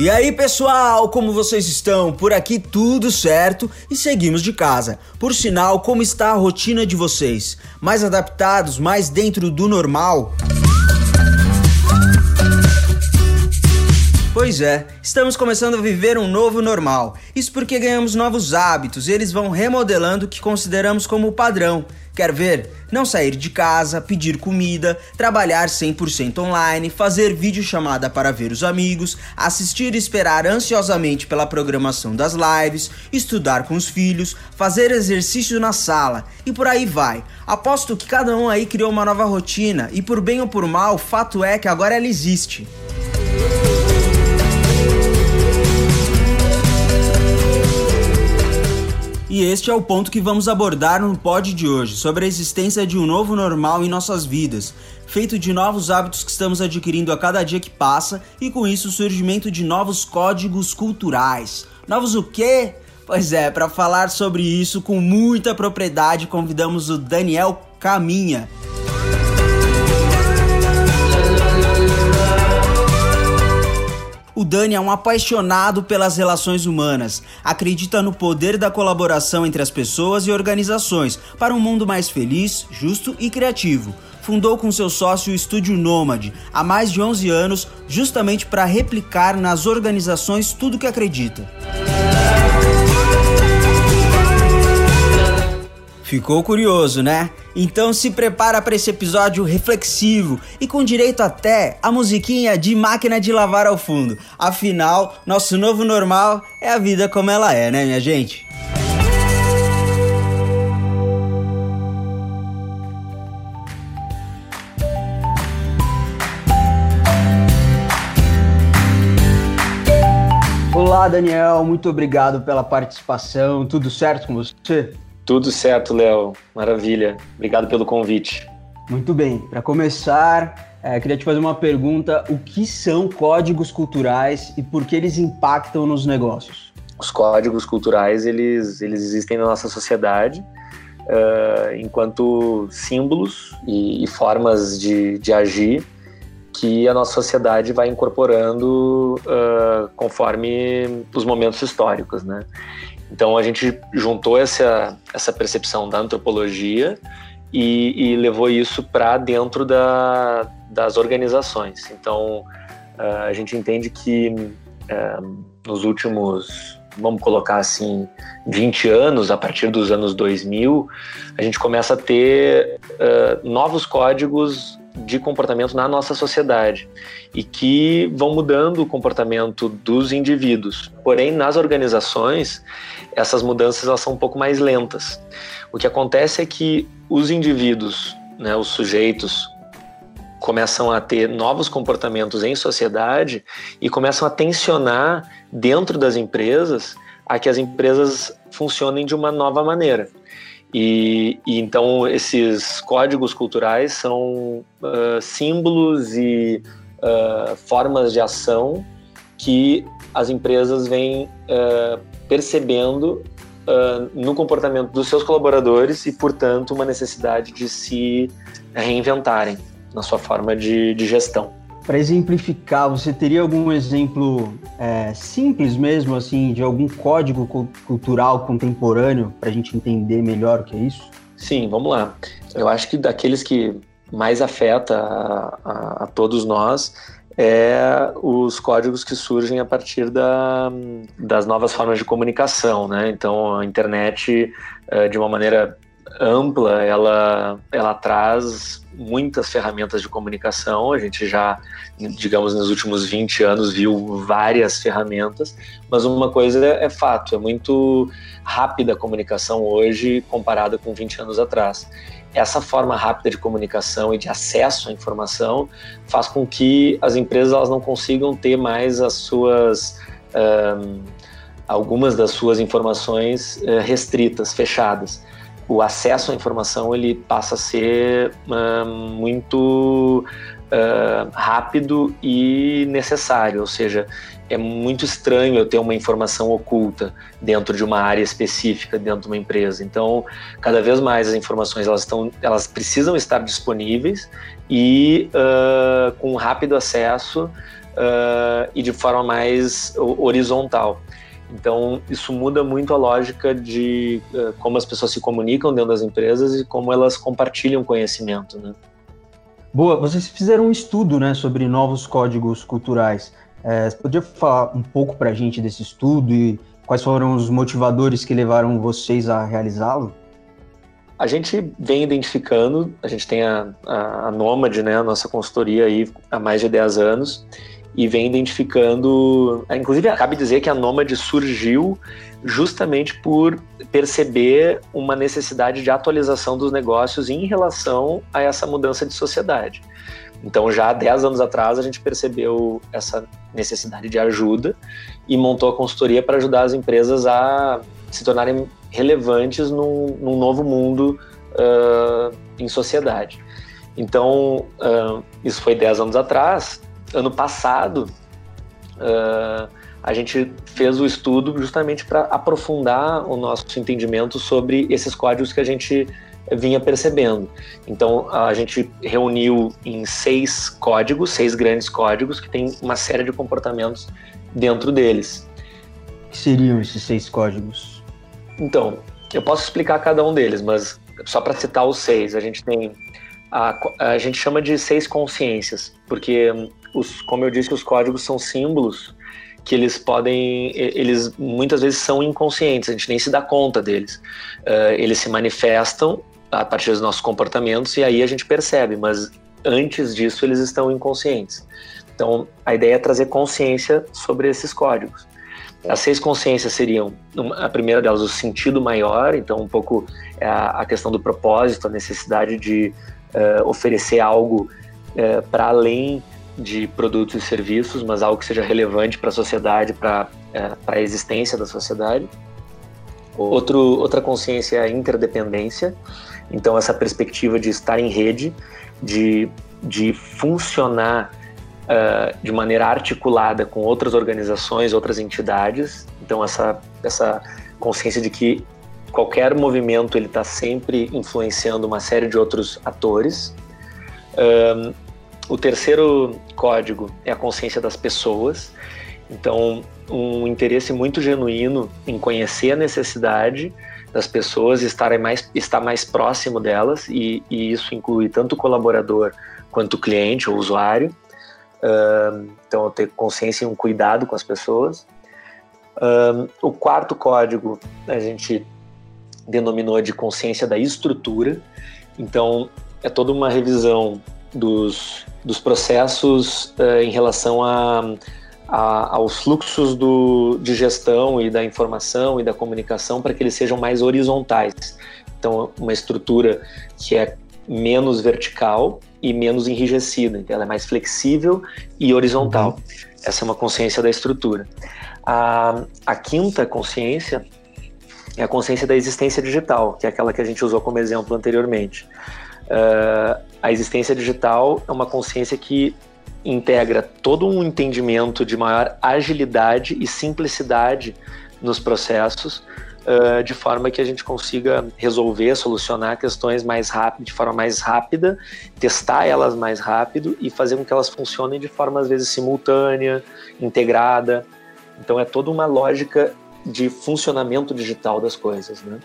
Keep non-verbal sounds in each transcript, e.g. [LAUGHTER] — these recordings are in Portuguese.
E aí, pessoal, como vocês estão? Por aqui tudo certo e seguimos de casa. Por sinal, como está a rotina de vocês? Mais adaptados, mais dentro do normal? Pois é, estamos começando a viver um novo normal. Isso porque ganhamos novos hábitos e eles vão remodelando o que consideramos como padrão. Quer ver? Não sair de casa, pedir comida, trabalhar 100% online, fazer videochamada para ver os amigos, assistir e esperar ansiosamente pela programação das lives, estudar com os filhos, fazer exercício na sala e por aí vai. Aposto que cada um aí criou uma nova rotina e por bem ou por mal, o fato é que agora ela existe. E este é o ponto que vamos abordar no pod de hoje, sobre a existência de um novo normal em nossas vidas, feito de novos hábitos que estamos adquirindo a cada dia que passa e com isso o surgimento de novos códigos culturais. Novos o quê? Pois é, para falar sobre isso com muita propriedade, convidamos o Daniel Caminha. O Dani é um apaixonado pelas relações humanas, acredita no poder da colaboração entre as pessoas e organizações para um mundo mais feliz, justo e criativo. Fundou com seu sócio o Estúdio Nômade há mais de 11 anos, justamente para replicar nas organizações tudo que acredita. Ficou curioso, né? Então se prepara para esse episódio reflexivo e com direito até a musiquinha de máquina de lavar ao fundo. Afinal, nosso novo normal é a vida como ela é, né, minha gente? Olá, Daniel, muito obrigado pela participação. Tudo certo com você? Tudo certo, Léo. Maravilha. Obrigado pelo convite. Muito bem. Para começar, é, queria te fazer uma pergunta: o que são códigos culturais e por que eles impactam nos negócios? Os códigos culturais eles, eles existem na nossa sociedade uh, enquanto símbolos e, e formas de, de, agir que a nossa sociedade vai incorporando uh, conforme os momentos históricos, né? Então a gente juntou essa, essa percepção da antropologia e, e levou isso para dentro da, das organizações. Então uh, a gente entende que uh, nos últimos, vamos colocar assim, 20 anos, a partir dos anos 2000, a gente começa a ter uh, novos códigos de comportamento na nossa sociedade e que vão mudando o comportamento dos indivíduos. Porém, nas organizações, essas mudanças elas são um pouco mais lentas. O que acontece é que os indivíduos, né, os sujeitos, começam a ter novos comportamentos em sociedade e começam a tensionar dentro das empresas a que as empresas funcionem de uma nova maneira. E, e, então esses códigos culturais são uh, símbolos e uh, formas de ação que as empresas vêm uh, percebendo no comportamento dos seus colaboradores e, portanto, uma necessidade de se reinventarem na sua forma de, de gestão. Para exemplificar, você teria algum exemplo é, simples mesmo, assim, de algum código cultural contemporâneo para a gente entender melhor o que é isso? Sim, vamos lá. Eu acho que daqueles que mais afeta a, a, a todos nós é os códigos que surgem a partir da, das novas formas de comunicação, né? Então, a internet, é, de uma maneira ampla, ela, ela traz muitas ferramentas de comunicação. A gente já, digamos, nos últimos 20 anos viu várias ferramentas, mas uma coisa é, é fato, é muito rápida a comunicação hoje comparada com 20 anos atrás. Essa forma rápida de comunicação e de acesso à informação faz com que as empresas elas não consigam ter mais as suas um, algumas das suas informações uh, restritas, fechadas o acesso à informação ele passa a ser uh, muito uh, rápido e necessário, ou seja, é muito estranho eu ter uma informação oculta dentro de uma área específica dentro de uma empresa. Então, cada vez mais as informações elas estão, elas precisam estar disponíveis e uh, com rápido acesso e de forma mais horizontal. Então, isso muda muito a lógica de uh, como as pessoas se comunicam dentro das empresas e como elas compartilham conhecimento, né? Boa, vocês fizeram um estudo, né, sobre novos códigos culturais. É, você podia falar um pouco para a gente desse estudo e quais foram os motivadores que levaram vocês a realizá-lo? A gente vem identificando, a gente tem a, a, a Nômade, né, a nossa consultoria aí há mais de 10 anos, e vem identificando. Inclusive, cabe dizer que a Nômade surgiu justamente por perceber uma necessidade de atualização dos negócios em relação a essa mudança de sociedade. Então, já há 10 anos atrás, a gente percebeu essa necessidade de ajuda e montou a consultoria para ajudar as empresas a se tornarem relevantes num, num novo mundo uh, em sociedade. Então, uh, isso foi 10 anos atrás. Ano passado, uh, a gente fez o estudo justamente para aprofundar o nosso entendimento sobre esses códigos que a gente vinha percebendo. Então, a gente reuniu em seis códigos, seis grandes códigos, que tem uma série de comportamentos dentro deles. O que seriam esses seis códigos? Então, eu posso explicar cada um deles, mas só para citar os seis, a gente tem. A, a gente chama de seis consciências, porque, os, como eu disse, os códigos são símbolos que eles podem, eles muitas vezes são inconscientes, a gente nem se dá conta deles. Uh, eles se manifestam a partir dos nossos comportamentos e aí a gente percebe, mas antes disso eles estão inconscientes. Então, a ideia é trazer consciência sobre esses códigos. As seis consciências seriam, a primeira delas, o sentido maior, então, um pouco é a, questão do propósito, a necessidade de uh, oferecer algo uh, para além de produtos e serviços, mas algo que seja relevante para a sociedade, para uh, a existência da sociedade. Outro, outra consciência é a interdependência, então essa perspectiva de estar em rede, de, de funcionar uh, de maneira articulada com outras organizações, outras entidades. Então essa essa consciência de que qualquer movimento ele está sempre influenciando uma série de outros atores. Um, o terceiro código é a consciência das pessoas. Então, um interesse muito genuíno em conhecer a necessidade das pessoas, estar mais, estar mais próximo delas, e, e isso inclui tanto o colaborador quanto o cliente ou usuário. Um, então, ter consciência e um cuidado com as pessoas. Um, o quarto código a gente denominou de consciência da estrutura. Então, é toda uma revisão dos, dos processos uh, em relação a, a, aos fluxos do, de gestão e da informação e da comunicação para que eles sejam mais horizontais. Então, uma estrutura que é menos vertical e menos enrijecida. Então, ela é mais flexível e horizontal. Uhum. Essa é uma consciência da estrutura. A, a quinta consciência é a consciência da existência digital, que é aquela que a gente usou como exemplo anteriormente. Uh, a existência digital é uma consciência que integra todo um entendimento de maior agilidade e simplicidade nos processos, uh, de forma que a gente consiga resolver, solucionar questões mais rápido, de forma mais rápida, testar elas mais rápido e fazer com que elas funcionem de forma às vezes simultânea, integrada. Então é toda uma lógica de funcionamento digital das coisas, né?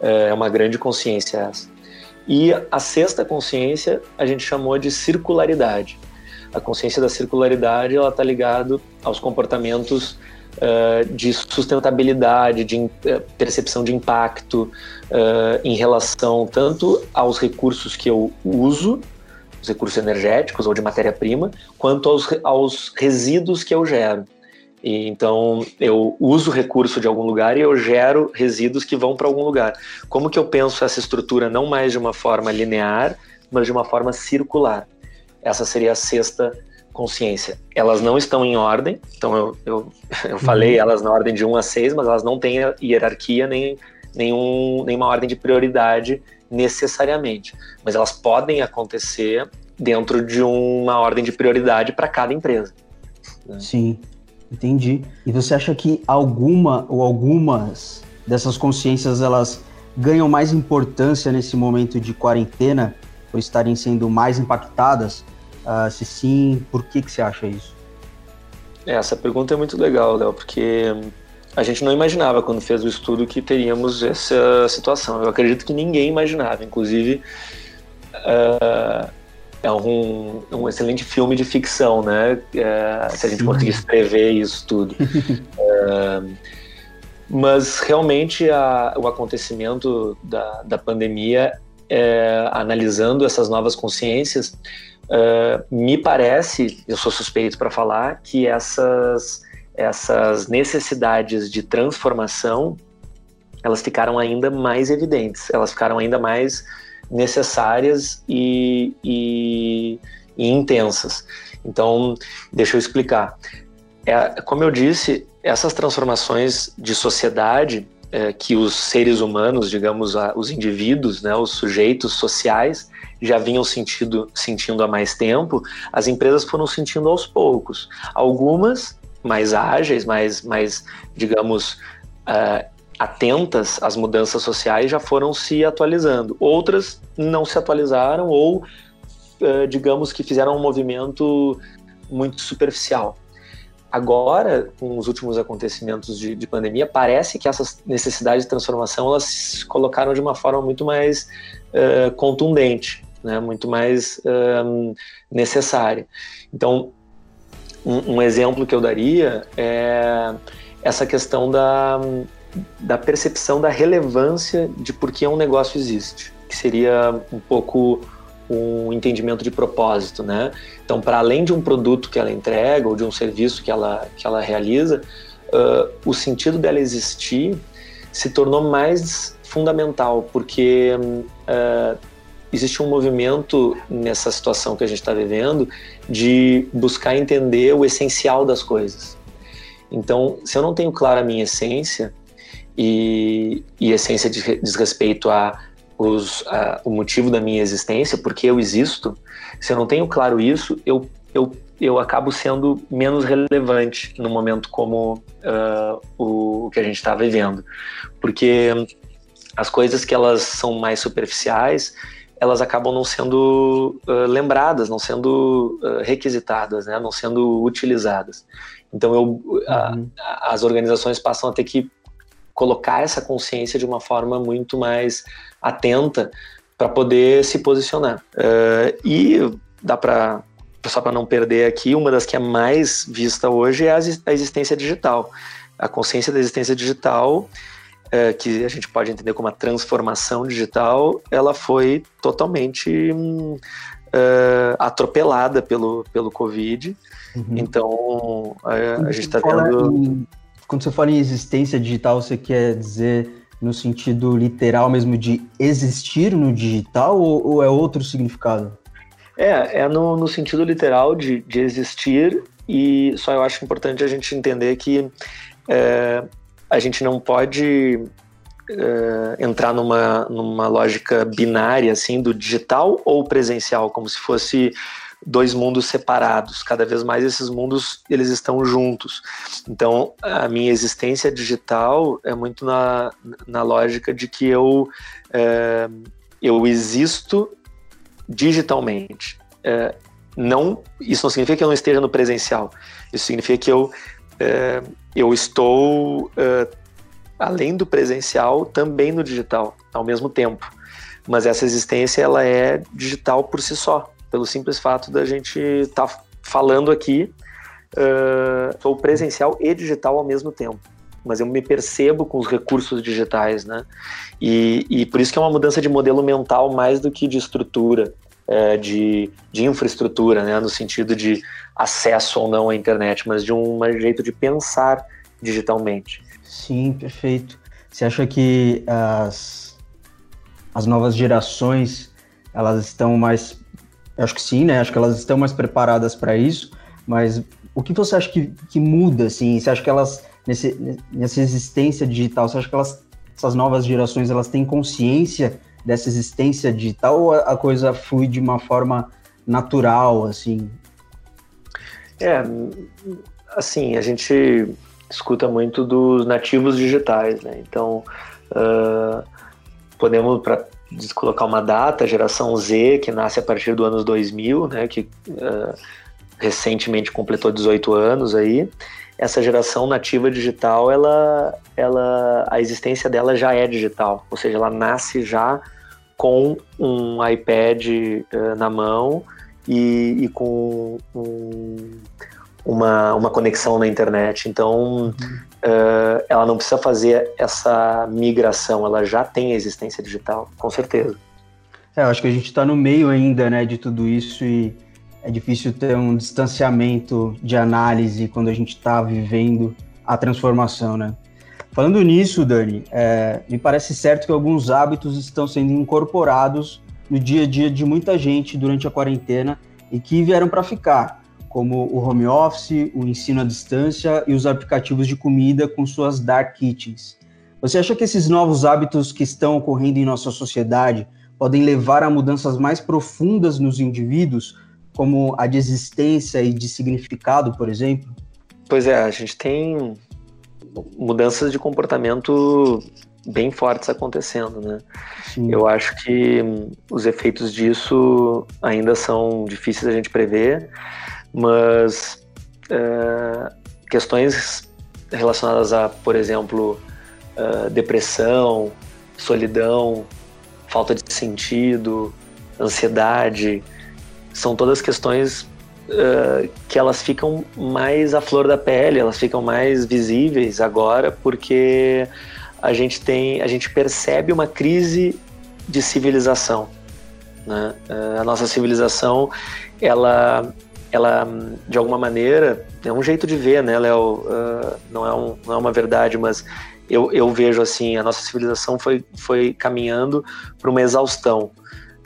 É uma grande consciência essa. E a sexta consciência a gente chamou de circularidade. A consciência da circularidade ela está ligado aos comportamentos uh, de sustentabilidade, de uh, percepção de impacto uh, em relação tanto aos recursos que eu uso, os recursos energéticos ou de matéria-prima, quanto aos, aos resíduos que eu gero. E, então, eu uso recurso de algum lugar e eu gero resíduos que vão para algum lugar. Como que eu penso essa estrutura não mais de uma forma linear, mas de uma forma circular? Essa seria a sexta consciência. Elas não estão em ordem, então eu, eu, [LAUGHS] eu falei uhum. elas na ordem de 1 a 6, mas elas não têm hierarquia nem nenhum, nenhuma ordem de prioridade necessariamente. Mas elas podem acontecer dentro de uma ordem de prioridade para cada empresa. Né? Sim. Entendi. E você acha que alguma ou algumas dessas consciências elas ganham mais importância nesse momento de quarentena por estarem sendo mais impactadas? Uh, se sim, por que, que você acha isso? Essa pergunta é muito legal, Léo, porque a gente não imaginava quando fez o estudo que teríamos essa situação. Eu acredito que ninguém imaginava, inclusive uh, é um, um, excelente filme de ficção, né? Uh, se a gente conseguisse prever isso tudo. uh, [LAUGHS] mas realmente a, o acontecimento da, da pandemia, é, analisando essas novas consciências, me parece, eu sou suspeito para falar, que essas essas necessidades de transformação elas ficaram ainda mais evidentes, elas ficaram ainda mais necessárias e, e, e intensas. Então, deixa eu explicar. É, como eu disse, essas transformações de sociedade é, que os seres humanos, digamos, os indivíduos, né, os sujeitos sociais, já vinham sentido, sentindo há mais tempo, as empresas foram sentindo aos poucos. Algumas mais ágeis, mais, mais digamos, uh, atentas às mudanças sociais já foram se atualizando. Outras não se atualizaram ou, uh, digamos, que fizeram um movimento muito superficial. Agora, com os últimos acontecimentos de, de, pandemia, parece que essas necessidades de transformação elas se colocaram de uma forma muito mais uh, contundente, né? muito mais necessária. Então, um, um, exemplo que eu daria é essa questão da, da percepção da relevância de por que um negócio existe, que seria um pouco um entendimento de propósito, né? Então, para além de um produto que ela entrega ou de um serviço que ela, que ela realiza, uh, o sentido dela existir se tornou mais fundamental, porque uh, existe um movimento nessa situação que a gente está vivendo de buscar entender o essencial das coisas. Então, se eu não tenho clara a minha essência, e, e essência diz respeito a, os, a, o motivo da minha existência, porque eu existo, se eu não tenho claro isso, eu, eu, eu acabo sendo menos relevante no momento como uh, o, o que a gente está vivendo. Porque as coisas que elas são mais superficiais, elas acabam não sendo uh, lembradas, não sendo uh, requisitadas, né? não sendo utilizadas. Então, eu, uhum. a, as organizações passam a ter que colocar essa consciência de uma forma muito mais atenta para poder se posicionar. Uh, e dá para só para não perder aqui, uma das que é mais vista hoje é a existência digital. A consciência da existência digital é, que a gente pode entender como a transformação digital, ela foi totalmente hum, é, atropelada pelo, pelo Covid. Uhum. Então, a, a gente está tendo. Em, quando você fala em existência digital, você quer dizer no sentido literal mesmo de existir no digital ou, ou é outro significado? É, é no, no sentido literal de, de existir, e só eu acho importante a gente entender que é, a gente não pode uh, entrar numa, numa lógica binária, assim, do digital ou presencial, como se fosse dois mundos separados. Cada vez mais esses mundos eles estão juntos. Então, a minha existência digital é muito na, na lógica de que eu, é, eu existo digitalmente. É, não, isso não significa que eu não esteja no presencial. Isso significa que eu é, eu estou, uh, além do presencial, também no digital, ao mesmo tempo. Mas essa existência ela é digital por si só, pelo simples fato da gente estar tá falando aqui, uh, sou presencial e digital ao mesmo tempo. Mas eu me percebo com os recursos digitais, né? E, e por isso que é uma mudança de modelo mental mais do que de estrutura é, de, de infraestrutura, né, no sentido de acesso ou não à internet, mas de um jeito de pensar digitalmente. Sim, perfeito. Você acha que as, as novas gerações elas estão mais, eu acho que sim, né? Acho que elas estão mais preparadas para isso. Mas o que você acha que, que muda, assim? Você acha que elas nesse, nessa existência digital, você acha que elas, essas novas gerações elas têm consciência dessa existência digital ou a coisa flui de uma forma natural, assim? É, assim, a gente escuta muito dos nativos digitais, né? Então, uh, podemos, para colocar uma data, geração Z, que nasce a partir do anos 2000, né? Que uh, recentemente completou 18 anos aí, essa geração nativa digital, ela, ela, a existência dela já é digital, ou seja, ela nasce já com um iPad uh, na mão e, e com um, uma, uma conexão na internet. Então, uhum. Uh, ela não precisa fazer essa migração, ela já tem a existência digital, com certeza. É, eu acho que a gente está no meio ainda né, de tudo isso e é difícil ter um distanciamento de análise quando a gente está vivendo a transformação, né? Falando nisso, Dani, é, me parece certo que alguns hábitos estão sendo incorporados no dia a dia de muita gente durante a quarentena e que vieram para ficar, como o home office, o ensino à distância e os aplicativos de comida com suas dark kitchens. Você acha que esses novos hábitos que estão ocorrendo em nossa sociedade podem levar a mudanças mais profundas nos indivíduos como a de existência e de significado, por exemplo? Pois é, a gente tem mudanças de comportamento bem fortes acontecendo, né? Sim. Eu acho que os efeitos disso ainda são difíceis a gente prever, mas é, questões relacionadas a, por exemplo, uh, depressão, solidão, falta de sentido, ansiedade, são todas questões uh, que elas ficam mais à flor da pele, elas ficam mais visíveis agora porque a gente tem, a gente percebe uma crise de civilização. Né? Uh, a nossa civilização, ela, ela de alguma maneira é um jeito de ver, né, Léo? Uh, não, é um, não é uma verdade, mas eu, eu vejo assim, a nossa civilização foi, foi caminhando para uma exaustão.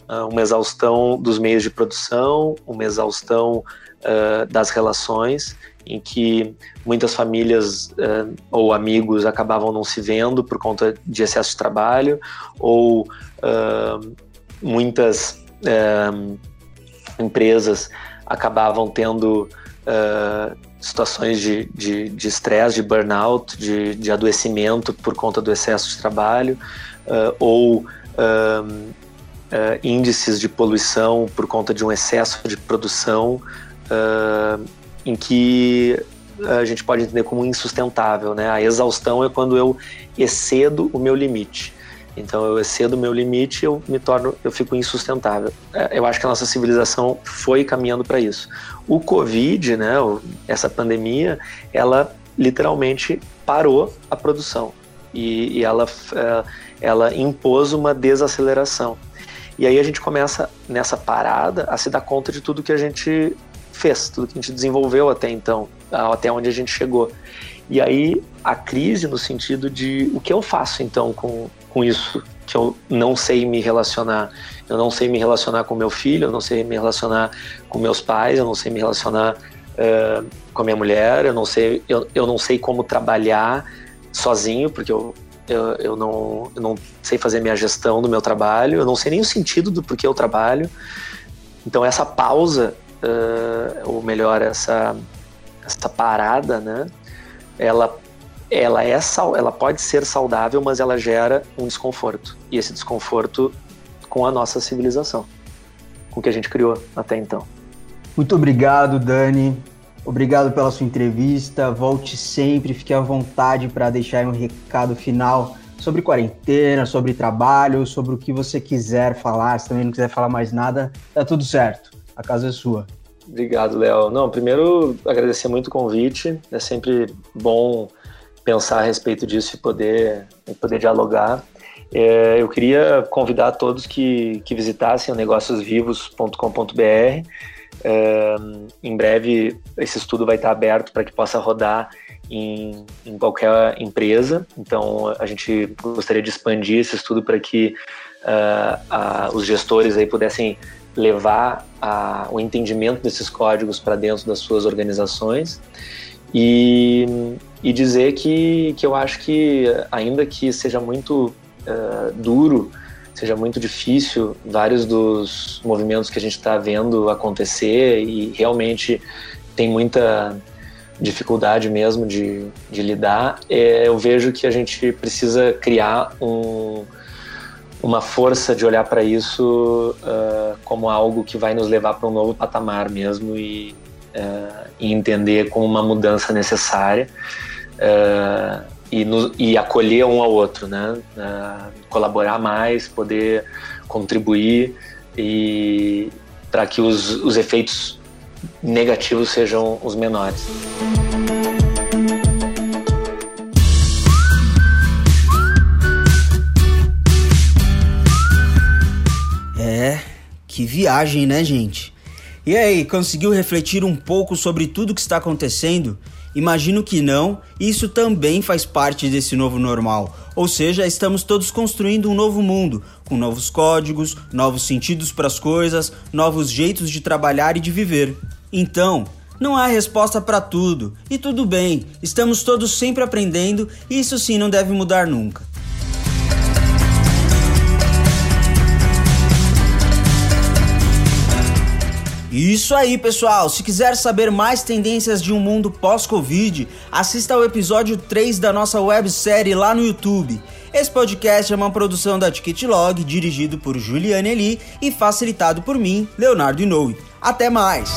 Ah, uma exaustão dos meios de produção, uma exaustão uh, das relações, em que muitas famílias uh, ou amigos acabavam não se vendo por conta de excesso de trabalho, ou uh, muitas empresas acabavam tendo situações de estresse, de, de, burnout, de, de, adoecimento por conta do excesso de trabalho, ou uh, índices de poluição por conta de um excesso de produção, uh, em que a gente pode entender como insustentável. Né? A exaustão é quando eu excedo o meu limite. Então eu excedo o meu limite, eu me torno, eu fico insustentável. É, eu acho que a nossa civilização foi caminhando para isso. O Covid, né, essa pandemia, ela literalmente parou a produção e, e ela, é, ela impôs uma desaceleração. E aí a gente começa nessa parada a se dar conta de tudo que a gente fez, tudo que a gente desenvolveu até então, até onde a gente chegou. E aí a crise no sentido de o que eu faço então com, com isso, que eu não sei me relacionar. Eu não sei me relacionar com meu filho, eu não sei me relacionar com meus pais, eu não sei me relacionar uh, com a minha mulher, eu não sei, eu, eu não sei como trabalhar sozinho, porque eu eu, eu, não, eu não sei fazer minha gestão do meu trabalho, eu não sei nem o sentido do porquê eu trabalho. Então essa pausa, uh, ou melhor, essa, essa parada, né? Ela, ela, é, ela pode ser saudável, mas ela gera um desconforto. E esse desconforto com a nossa civilização, com o que a gente criou até então. Muito obrigado, Dani. Obrigado pela sua entrevista. Volte sempre, fique à vontade para deixar um recado final sobre quarentena, sobre trabalho, sobre o que você quiser falar. Se também não quiser falar mais nada, tá tudo certo. A casa é sua. Obrigado, Léo. Não, primeiro agradecer muito o convite. É sempre bom pensar a respeito disso e poder, e poder dialogar. É, eu queria convidar todos que, que visitassem o negóciosvivos.com.br é, em breve, esse estudo vai estar aberto para que possa rodar em, em, qualquer empresa. Então, a gente gostaria de expandir esse estudo para que uh, os gestores aí pudessem levar uh, o entendimento desses códigos para dentro das suas organizações. E, e dizer que, que eu acho que, ainda que seja muito duro seja muito difícil vários dos movimentos que a gente está vendo acontecer e realmente tem muita dificuldade mesmo de, de lidar, é, eu vejo que a gente precisa criar um, uma força de olhar para isso uh, como algo que vai nos levar para um novo patamar mesmo e, uh, e entender como uma mudança necessária uh, e, no, e, acolher um ao outro, né? colaborar mais, poder contribuir e para que os, os efeitos negativos sejam os menores. É, que viagem, né, gente? E aí, conseguiu refletir um pouco sobre tudo que está acontecendo? Imagino que não, isso também faz parte desse novo normal. Ou seja, estamos todos construindo um novo mundo, com novos códigos, novos sentidos para as coisas, novos jeitos de trabalhar e de viver. Então, não há resposta para tudo, e tudo bem, estamos todos sempre aprendendo e isso sim não deve mudar nunca. Isso aí, pessoal! Se quiser saber mais tendências de um mundo pós-Covid, assista ao episódio 3 da nossa websérie lá no YouTube. Esse podcast é uma produção da Ticketlog, dirigido por Juliane Eli e facilitado por mim, Leonardo Inoue. Até mais!